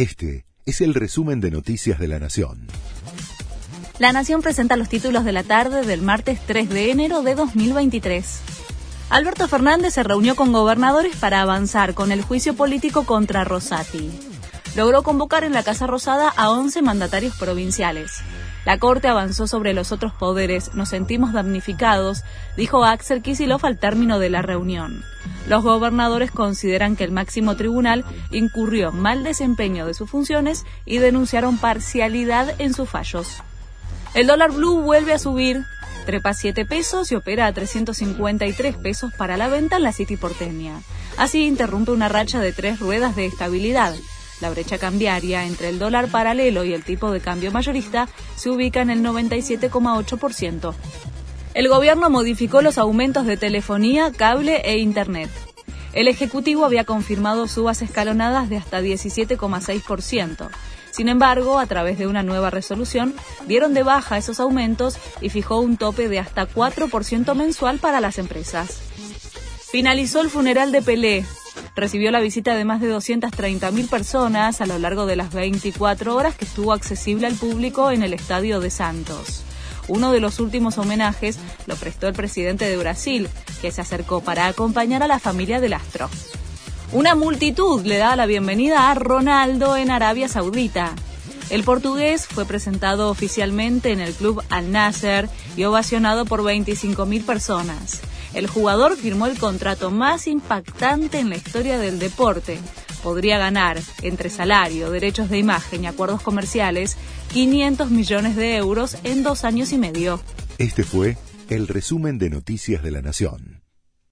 Este es el resumen de Noticias de la Nación. La Nación presenta los títulos de la tarde del martes 3 de enero de 2023. Alberto Fernández se reunió con gobernadores para avanzar con el juicio político contra Rosati. Logró convocar en la Casa Rosada a 11 mandatarios provinciales. La Corte avanzó sobre los otros poderes, nos sentimos damnificados, dijo Axel Kicillof al término de la reunión. Los gobernadores consideran que el máximo tribunal incurrió mal desempeño de sus funciones y denunciaron parcialidad en sus fallos. El dólar blue vuelve a subir, trepa 7 pesos y opera a 353 pesos para la venta en la City porteña. Así interrumpe una racha de tres ruedas de estabilidad. La brecha cambiaria entre el dólar paralelo y el tipo de cambio mayorista se ubica en el 97,8%. El gobierno modificó los aumentos de telefonía, cable e Internet. El Ejecutivo había confirmado subas escalonadas de hasta 17,6%. Sin embargo, a través de una nueva resolución, dieron de baja esos aumentos y fijó un tope de hasta 4% mensual para las empresas. Finalizó el funeral de Pelé, recibió la visita de más de 230.000 personas a lo largo de las 24 horas que estuvo accesible al público en el Estadio de Santos. Uno de los últimos homenajes lo prestó el presidente de Brasil, que se acercó para acompañar a la familia del astro. Una multitud le da la bienvenida a Ronaldo en Arabia Saudita. El portugués fue presentado oficialmente en el club Al Nasser y ovacionado por 25.000 personas. El jugador firmó el contrato más impactante en la historia del deporte. Podría ganar, entre salario, derechos de imagen y acuerdos comerciales, 500 millones de euros en dos años y medio. Este fue el resumen de Noticias de la Nación.